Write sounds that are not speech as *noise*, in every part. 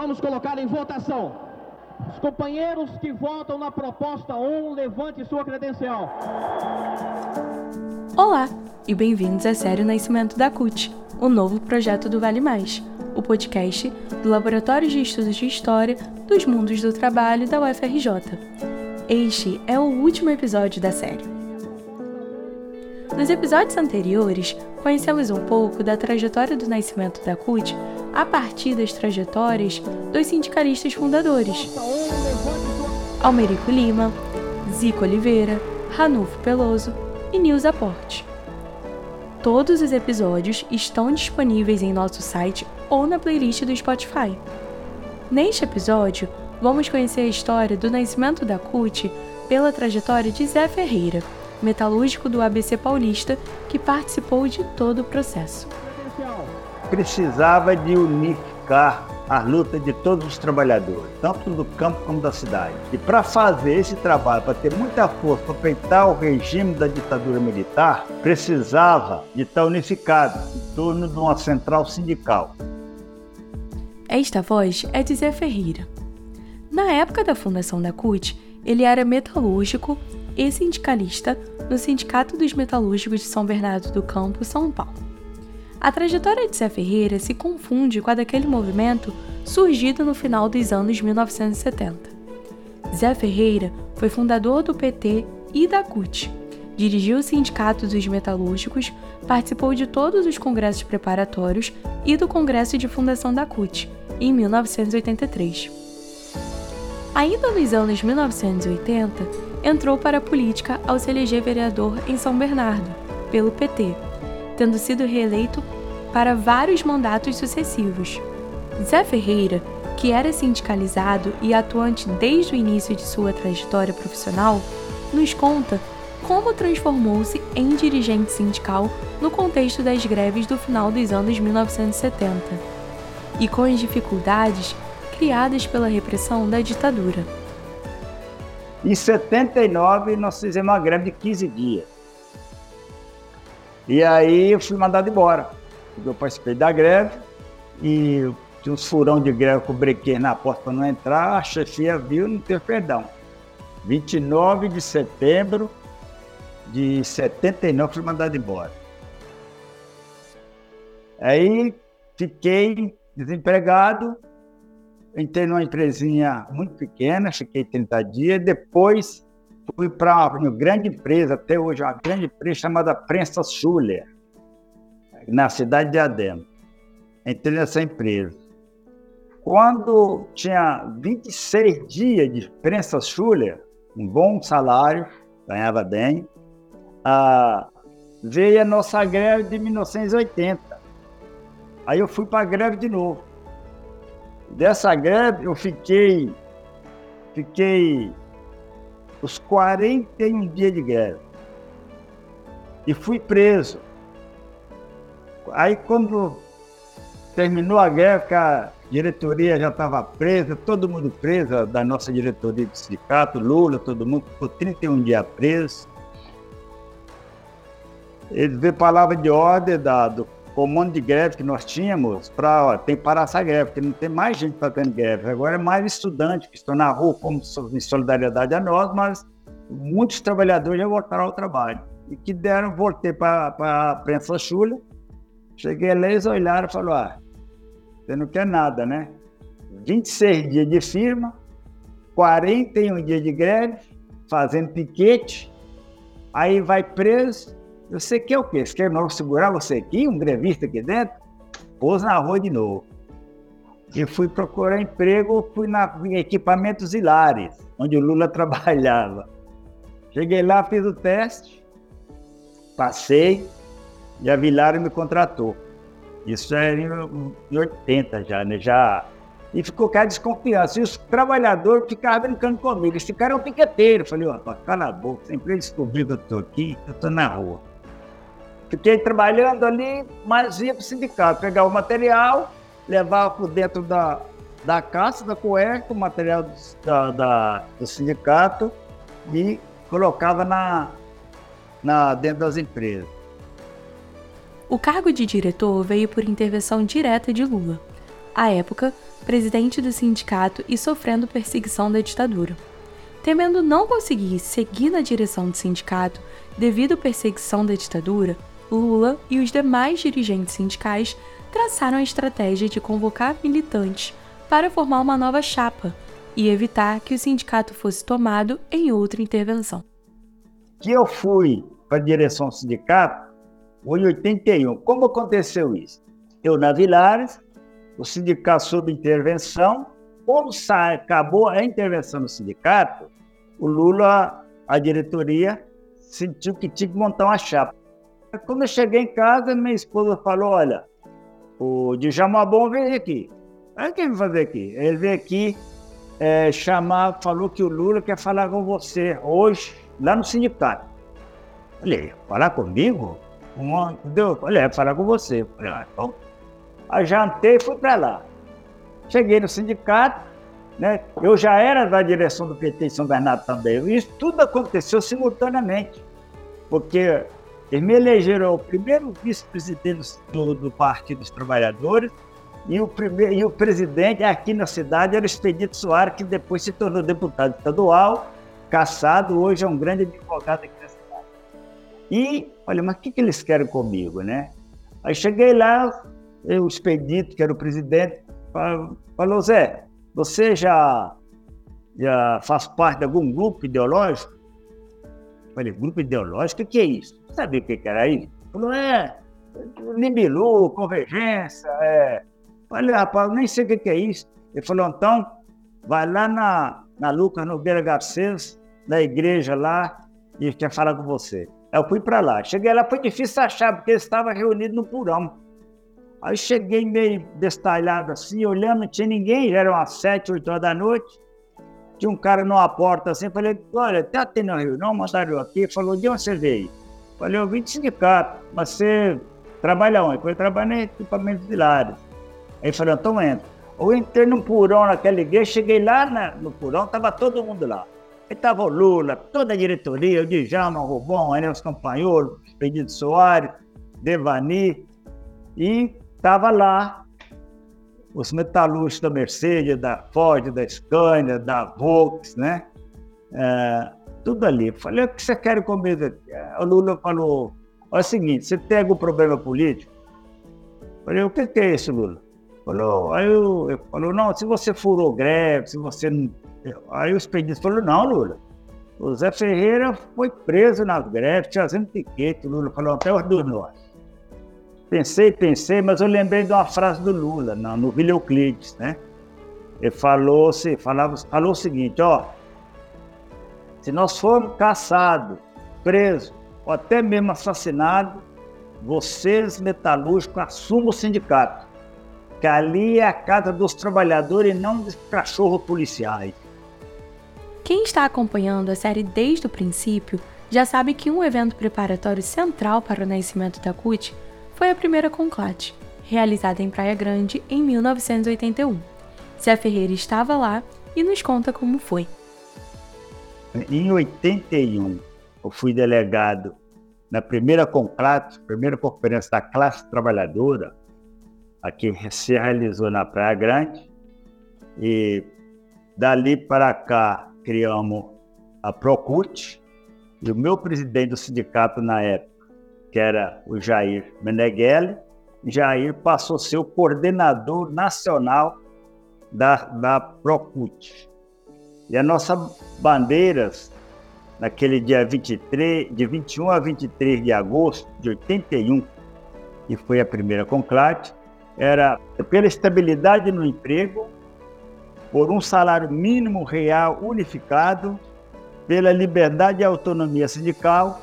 Vamos colocar em votação. Os companheiros que votam na proposta 1, levante sua credencial. Olá e bem-vindos à série Nascimento da CUT, o novo projeto do Vale Mais, o podcast do Laboratório de Estudos de História dos Mundos do Trabalho da UFRJ. Este é o último episódio da série. Nos episódios anteriores, conhecemos um pouco da trajetória do nascimento da CUT a partir das trajetórias dos sindicalistas fundadores: Almerico Lima, Zico Oliveira, Ranulfo Peloso e Nilza Porte. Todos os episódios estão disponíveis em nosso site ou na playlist do Spotify. Neste episódio, vamos conhecer a história do nascimento da CUT pela trajetória de Zé Ferreira, metalúrgico do ABC Paulista que participou de todo o processo. Precisava de unificar a luta de todos os trabalhadores, tanto do campo como da cidade. E para fazer esse trabalho, para ter muita força para enfrentar o regime da ditadura militar, precisava de estar unificado em torno de uma central sindical. Esta voz é de Zé Ferreira. Na época da fundação da CUT, ele era metalúrgico e sindicalista no Sindicato dos Metalúrgicos de São Bernardo do Campo, São Paulo. A trajetória de Zé Ferreira se confunde com a daquele movimento surgido no final dos anos 1970. Zé Ferreira foi fundador do PT e da CUT, dirigiu o Sindicato dos Metalúrgicos, participou de todos os congressos preparatórios e do Congresso de Fundação da CUT, em 1983. Ainda nos anos 1980, entrou para a política ao se eleger vereador em São Bernardo, pelo PT, tendo sido reeleito para vários mandatos sucessivos. Zé Ferreira, que era sindicalizado e atuante desde o início de sua trajetória profissional, nos conta como transformou-se em dirigente sindical no contexto das greves do final dos anos 1970 e com as dificuldades criadas pela repressão da ditadura. Em 79, nós fizemos uma greve de 15 dias. E aí eu fui mandado embora. Eu participei da greve e tinha uns furão de greve com o brequê na porta para não entrar, a chefia viu e não teve perdão. 29 de setembro de 79 fui mandado embora. Aí fiquei desempregado, entrei numa empresinha muito pequena, fiquei 30 dias, depois fui para uma grande empresa, até hoje, uma grande empresa chamada Prensa Schuller, na cidade de Adem. Entrei nessa empresa. Quando tinha 26 dias de Prensa Schuller, um bom salário, ganhava bem, ah, veio a nossa greve de 1980. Aí eu fui para a greve de novo. Dessa greve eu fiquei, fiquei os 41 dias de greve. E fui preso. Aí quando terminou a greve, a diretoria já estava presa, todo mundo preso, da nossa diretoria do sindicato, Lula, todo mundo ficou 31 dias preso. Eles veio palavra de ordem da, do comando de greve que nós tínhamos para tem que parar essa greve, porque não tem mais gente fazendo greve. Agora é mais estudantes que estão na rua como em solidariedade a nós, mas muitos trabalhadores já voltaram ao trabalho. E que deram, voltei para a prensa chula, cheguei lá, eles olharam e falaram, ah, você não quer nada, né? 26 dias de firma, 41 dias de greve, fazendo piquete, aí vai preso, você quer o quê? Você quer não segurar você aqui, um grevista aqui dentro? Pôs na rua de novo. E fui procurar emprego, fui na, em equipamentos hilares, onde o Lula *laughs* trabalhava. Cheguei lá, fiz o teste, passei e a Vilara me contratou. Isso era em 80 já, né? Já e ficou cara desconfiança. E os trabalhadores ficavam brincando comigo. Esse cara é um piqueteiro. Falei, ó, cala a boca, sempre descobriu que eu estou aqui, eu estou na rua. Fiquei trabalhando ali, mas ia para o sindicato, pegar o material, levava por dentro da, da caça, da cueca, o material do, da, da, do sindicato e colocava na, na, dentro das empresas. O cargo de diretor veio por intervenção direta de Lula. à época, presidente do sindicato e sofrendo perseguição da ditadura. Temendo não conseguir seguir na direção do sindicato devido à perseguição da ditadura, Lula e os demais dirigentes sindicais traçaram a estratégia de convocar militantes para formar uma nova chapa e evitar que o sindicato fosse tomado em outra intervenção. Que eu fui para a direção do sindicato foi em 81. Como aconteceu isso? Eu na Vilares, o sindicato sob intervenção, quando sai, acabou a intervenção do sindicato, o Lula, a diretoria, sentiu que tinha que montar uma chapa. Quando eu cheguei em casa, minha esposa falou: Olha, o Djalma Bom veio aqui. Aí o que ele vai fazer aqui? Ele veio aqui é, chamar, falou que o Lula quer falar com você hoje, lá no sindicato. Falei, falar comigo? Entendeu? Falei, é, falar com você. Falei, ah, então. Aí jantei e fui para lá. Cheguei no sindicato, né? Eu já era da direção do PT em São Bernardo também. Isso tudo aconteceu simultaneamente, porque eles me elegeram o primeiro vice-presidente do, do, Partido dos Trabalhadores e o, primeiro, e o presidente aqui na cidade era o Expedito Soares, que depois se tornou deputado estadual, caçado, hoje é um grande advogado aqui na cidade. E, olha, mas o que, que eles querem comigo, né? Aí cheguei lá, o Expedito, que era o presidente, falou, Zé, você já, já faz parte de algum grupo ideológico? Falei, grupo ideológico? O que é isso? Sabia o que era isso? Falou, é, Limbilu, Convergência, é. Falei, rapaz, nem sei o que é isso. Ele falou, então, vai lá na, na Lucas Nogueira Garcês, na igreja lá, e quer falar com você. Eu fui para lá. Cheguei lá, foi difícil achar, porque eles estavam reunidos no porão. Aí cheguei meio destalhado assim, olhando, não tinha ninguém, eram umas sete, oito horas da noite. Tinha um cara numa porta assim, falei, olha, tá tendo uma reunião, mandaram eu aqui, falou, de onde você veio? Falei, eu vim de sindicato, mas você trabalha onde? Eu trabalhei em equipamentos de lares. Aí falou, então entra. Eu entrei no porão naquela igreja, cheguei lá na, no porão, tava todo mundo lá. Aí tava o Lula, toda a diretoria, o Djalma, o Rubão, aí os companheiros, Expedito Soares, Devani, e Estava lá os metalúrgicos da Mercedes, da Ford, da Scania, da Volks, né? É, tudo ali. Falei, o que você quer comigo? O Lula falou, é o seguinte, você tem algum problema político? Falei, o que, é isso, Lula? Falou, aí eu, eu, falou, não, se você furou greve, se você não... Aí o expedito falou, não, Lula, o Zé Ferreira foi preso nas greves, trazendo tiquete, o Lula falou, até os dois nós. Pensei, pensei, mas eu lembrei de uma frase do Lula, no, no Vila Euclides, né? Ele falou, se, falava, falou o seguinte, ó, se nós formos caçados, presos, ou até mesmo assassinados, vocês, metalúrgicos, assumam o sindicato, que ali é a casa dos trabalhadores e não dos cachorros policiais. Quem está acompanhando a série desde o princípio já sabe que um evento preparatório central para o nascimento da CUT foi a primeira conclate, realizada em Praia Grande em 1981. Zé Ferreira estava lá e nos conta como foi. Em 81, eu fui delegado na primeira conclate, primeira conferência da classe trabalhadora, aqui se realizou na Praia Grande, e dali para cá criamos a Procult, e o meu presidente do sindicato na época, que era o Jair Meneghelli. Jair passou a ser o coordenador nacional da, da Procult. E as nossas bandeiras, naquele dia 23, de 21 a 23 de agosto de 81, que foi a primeira conclave, era pela estabilidade no emprego, por um salário mínimo real unificado, pela liberdade e autonomia sindical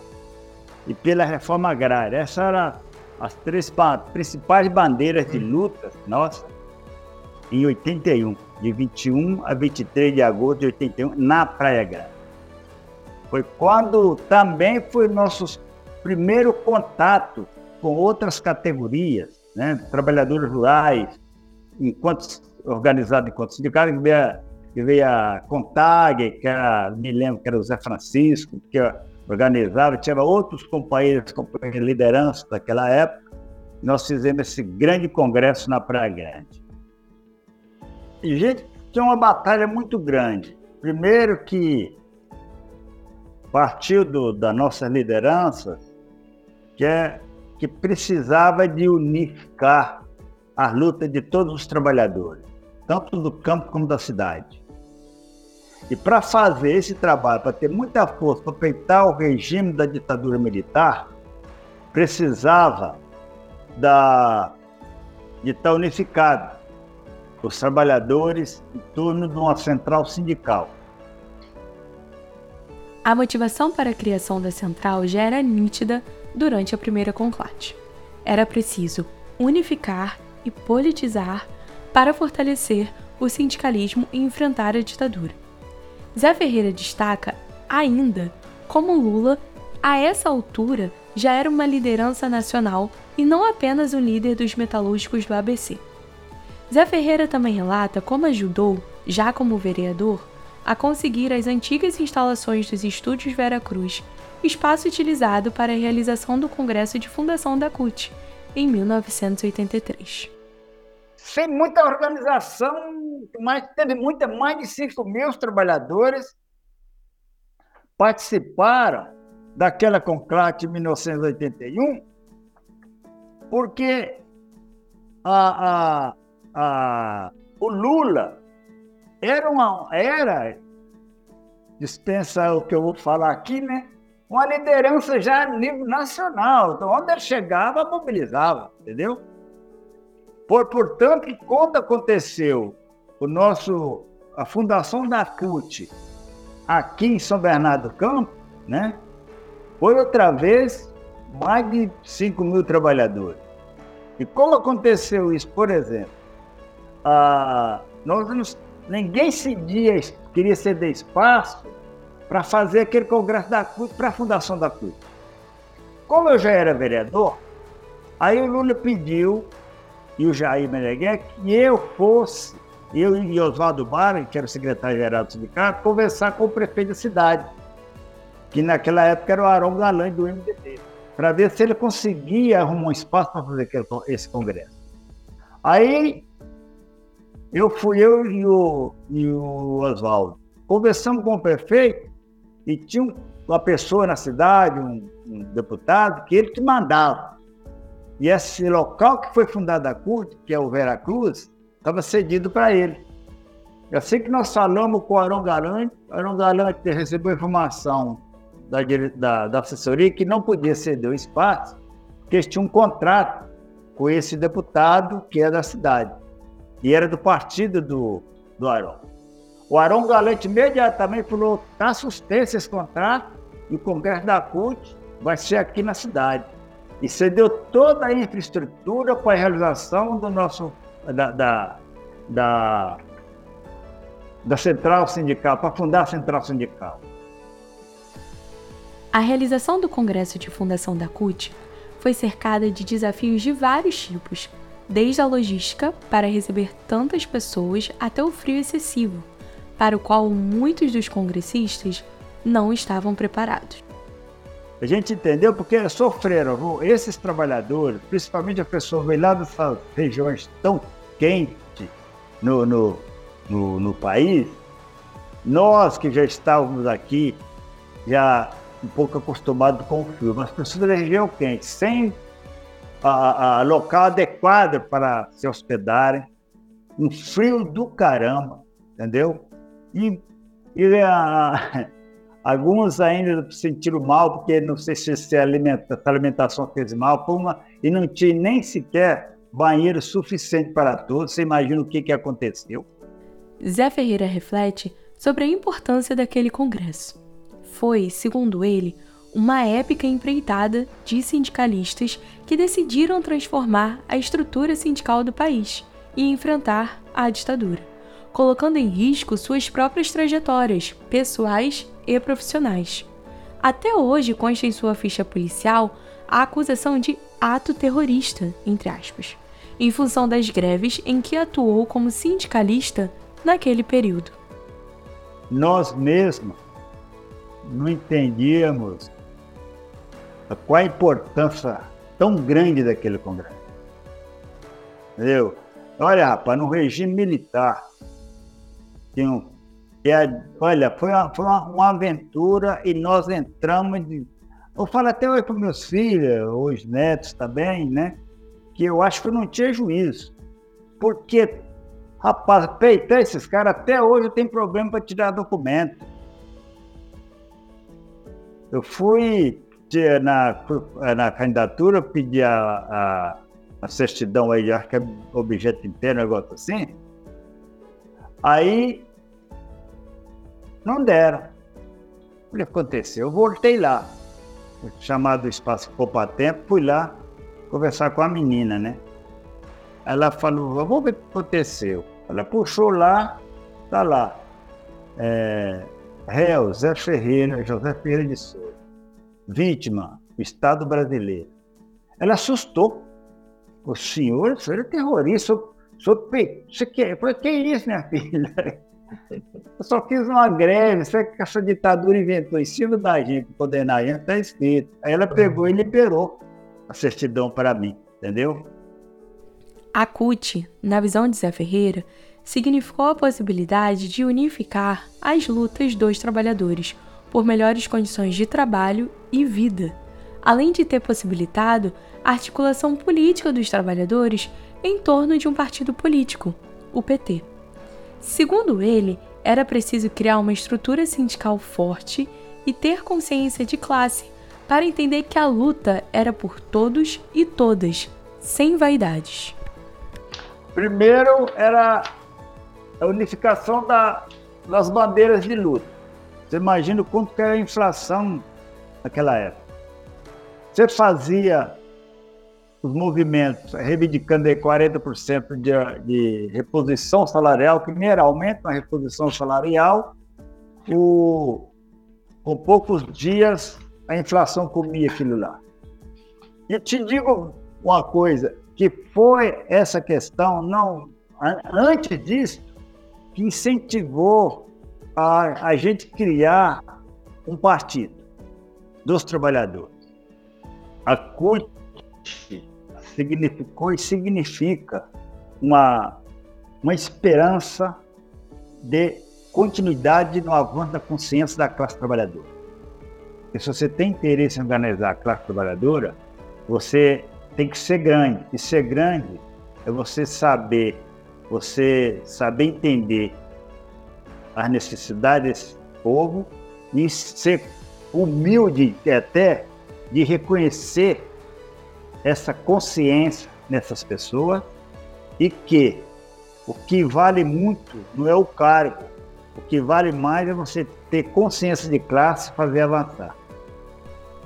e pela reforma agrária. Essas eram as três principais bandeiras de luta nossa em 81, de 21 a 23 de agosto de 81, na Praia Grande. Foi quando também foi nosso primeiro contato com outras categorias, né? trabalhadores rurais, enquanto organizado enquanto sindicato, que veio, veio a Contag, que era, me lembro que era o Zé Francisco, que organizava, tinha outros companheiros, companheiros de liderança daquela época. Nós fizemos esse grande congresso na Praia Grande. a gente tinha uma batalha muito grande. Primeiro que partiu do, da nossa liderança, que, é, que precisava de unificar a luta de todos os trabalhadores, tanto do campo como da cidade. E para fazer esse trabalho, para ter muita força, para peitar o regime da ditadura militar, precisava da, de estar unificado os trabalhadores em torno de uma central sindical. A motivação para a criação da central já era nítida durante a primeira conclave. Era preciso unificar e politizar para fortalecer o sindicalismo e enfrentar a ditadura. Zé Ferreira destaca ainda como Lula, a essa altura, já era uma liderança nacional e não apenas um líder dos metalúrgicos do ABC. Zé Ferreira também relata como ajudou, já como vereador, a conseguir as antigas instalações dos Estúdios Vera Cruz, espaço utilizado para a realização do Congresso de Fundação da CUT, em 1983. Sem muita organização, mas teve muita, mais de 5 mil trabalhadores participaram daquela conclave de 1981, porque a, a, a, o Lula era uma era dispensa o que eu vou falar aqui, né? Uma liderança já a nível nacional. Então, onde ele chegava, mobilizava, entendeu? Por, portanto, quando aconteceu o nosso a fundação da CUT aqui em São Bernardo do Campo, né? Foi outra vez mais de 5 mil trabalhadores. E como aconteceu isso, por exemplo, ah, nós ninguém cedia, queria ceder espaço para fazer aquele congresso da CUT, para a fundação da CUT. Como eu já era vereador, aí o Lula pediu, e o Jair Meneghel, que eu fosse, eu e Oswaldo Barra, que era o secretário-geral do sindicato, conversar com o prefeito da cidade, que naquela época era o Arão Galã do MDB, para ver se ele conseguia arrumar um espaço para fazer esse congresso. Aí eu fui eu e o, e o Oswaldo. Conversamos com o prefeito e tinha uma pessoa na cidade, um, um deputado, que ele que mandava. E esse local que foi fundado a CUT, que é o Veracruz, estava cedido para ele. Eu sei que nós falamos com o Arão Galante, o Arão Galante recebeu informação da, da, da assessoria que não podia ceder o espaço, porque eles tinham um contrato com esse deputado que é da cidade e era do partido do, do Arão. O Arão Galante imediatamente falou: está suspenso esse contrato e o Congresso da CUT vai ser aqui na cidade. E cedeu toda a infraestrutura para a realização do nosso, da, da, da, da central sindical, para fundar a central sindical. A realização do Congresso de Fundação da CUT foi cercada de desafios de vários tipos, desde a logística para receber tantas pessoas até o frio excessivo, para o qual muitos dos congressistas não estavam preparados. A gente entendeu porque sofreram esses trabalhadores, principalmente a pessoa veio lá dessas regiões tão quentes no, no, no, no país. Nós que já estávamos aqui, já um pouco acostumados com o frio, mas pessoas da região quente, sem a, a local adequado para se hospedarem, um frio do caramba, entendeu? E, e a, *laughs* alguns ainda se sentiram mal, porque não sei se, se alimenta, a alimentação fez mal, uma, e não tinha nem sequer banheiro suficiente para todos. Você imagina o que, que aconteceu? Zé Ferreira reflete sobre a importância daquele congresso. Foi, segundo ele, uma épica empreitada de sindicalistas que decidiram transformar a estrutura sindical do país e enfrentar a ditadura, colocando em risco suas próprias trajetórias pessoais e profissionais. Até hoje consta em sua ficha policial a acusação de ato terrorista, entre aspas, em função das greves em que atuou como sindicalista naquele período. Nós mesmos não entendíamos qual a importância tão grande daquele Congresso. Entendeu? Olha, rapaz, no regime militar, Tinha olha, foi, uma, foi uma, uma, aventura e nós entramos. De, eu falo até hoje para meus filhos, os netos também, né? Que eu acho que eu não tinha juízo. Porque, rapaz, peitar esses caras, até hoje tenho problema para tirar documento. Eu fui na, na candidatura, pedi a, a, a certidão aí, acho que é objeto interno, negócio assim. Aí não deram. O que aconteceu? Eu voltei lá, chamado Espaço Poupa Tempo, fui lá conversar com a menina, né? Ela falou, vamos ver o que aconteceu. Ela puxou lá, tá lá. É, réu, Zé Ferreira, José Ferreira de Souza. Vítima, Estado brasileiro. Ela assustou. O senhor, o senhor é terrorista, o senhor, você quer? Eu falei, que isso, minha filha? *laughs* Eu só fiz uma greve, sabe que essa ditadura inventou em cima da gente, condenar a gente, está escrito. Aí ela pegou e liberou a certidão para mim, entendeu? A CUT, na visão de Zé Ferreira, significou a possibilidade de unificar as lutas dos trabalhadores por melhores condições de trabalho e vida, além de ter possibilitado a articulação política dos trabalhadores em torno de um partido político, o PT. Segundo ele, era preciso criar uma estrutura sindical forte e ter consciência de classe para entender que a luta era por todos e todas, sem vaidades. Primeiro era a unificação da, das bandeiras de luta. Você imagina o quanto que era a inflação naquela época. Você fazia os movimentos reivindicando aí 40% de, de reposição salarial, que aumento na reposição salarial, o, com poucos dias a inflação comia aquilo lá. E te digo uma coisa, que foi essa questão, não antes disso, que incentivou a, a gente criar um partido dos trabalhadores. A CUT significou e significa uma, uma esperança de continuidade no avanço da consciência da classe trabalhadora. Porque se você tem interesse em organizar a classe trabalhadora, você tem que ser grande. E ser grande é você saber, você saber entender as necessidades desse povo e ser humilde até de reconhecer essa consciência nessas pessoas e que o que vale muito não é o cargo, o que vale mais é você ter consciência de classe e fazer avançar.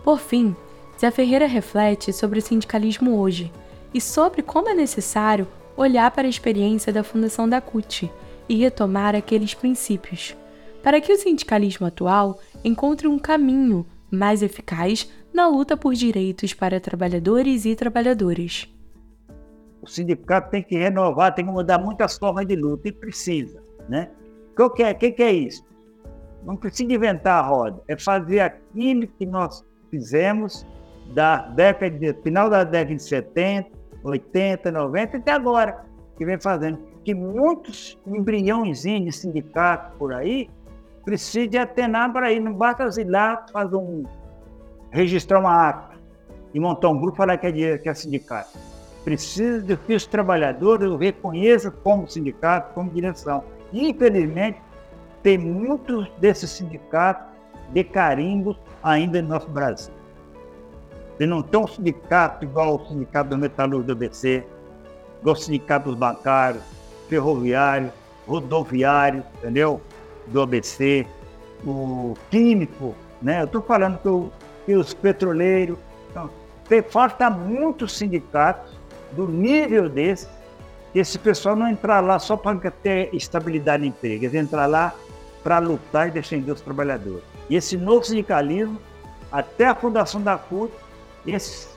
Por fim, Zé Ferreira reflete sobre o sindicalismo hoje e sobre como é necessário olhar para a experiência da fundação da CUT e retomar aqueles princípios, para que o sindicalismo atual encontre um caminho mais eficaz na luta por direitos para trabalhadores e trabalhadoras. O sindicato tem que renovar, tem que mudar muitas formas de luta e precisa, né? O que é, que, é isso? Não precisa inventar a roda, é fazer aquilo que nós fizemos da década de, final da década de 70, 80, 90 até agora, que vem fazendo. Que muitos embriõezinhos de sindicato por aí precisam atenar para ir, não basta ir lá fazer um registrar uma ata e montar um grupo e falar que é, que é sindicato. Precisa de que os trabalhadores reconheçam como sindicato, como direção. E, infelizmente, tem muitos desses sindicatos de carimbo ainda no nosso Brasil. E não tem um sindicato igual o sindicato do metalúrgico do ABC, igual o sindicato dos bancários, ferroviário, rodoviário, entendeu? Do ABC, o químico, né? Eu estou falando que o e os petroleiros. Então, falta muitos sindicatos do nível desse, que esse pessoal não entrar lá só para ter estabilidade de emprego, eles entrar lá para lutar e defender os trabalhadores. E esse novo sindicalismo, até a fundação da CUT, esse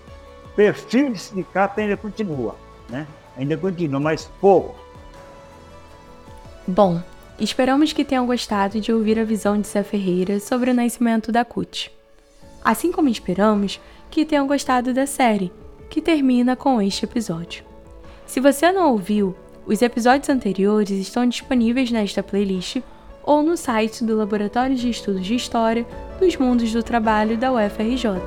perfil de sindicato ainda continua, né? Ainda continua, mas pouco. Bom, esperamos que tenham gostado de ouvir a visão de Zé Ferreira sobre o nascimento da CUT assim como esperamos que tenham gostado da série, que termina com este episódio. Se você não ouviu, Os episódios anteriores estão disponíveis nesta playlist ou no site do Laboratório de Estudos de História dos Mundos do Trabalho da UFRJ.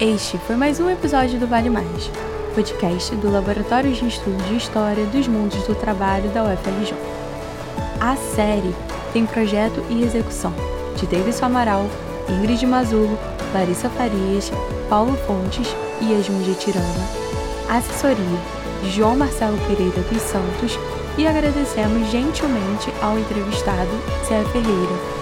Este foi mais um episódio do Vale Mais, podcast do Laboratório de Estudos de História dos Mundos do Trabalho da UFRJ. A série tem projeto e execução de Davidson Amaral, Ingrid Mazulo, Larissa Farias, Paulo Fontes e Yasmin de Tirana. Assessoria de João Marcelo Pereira dos Santos e agradecemos gentilmente ao entrevistado Zé Ferreira.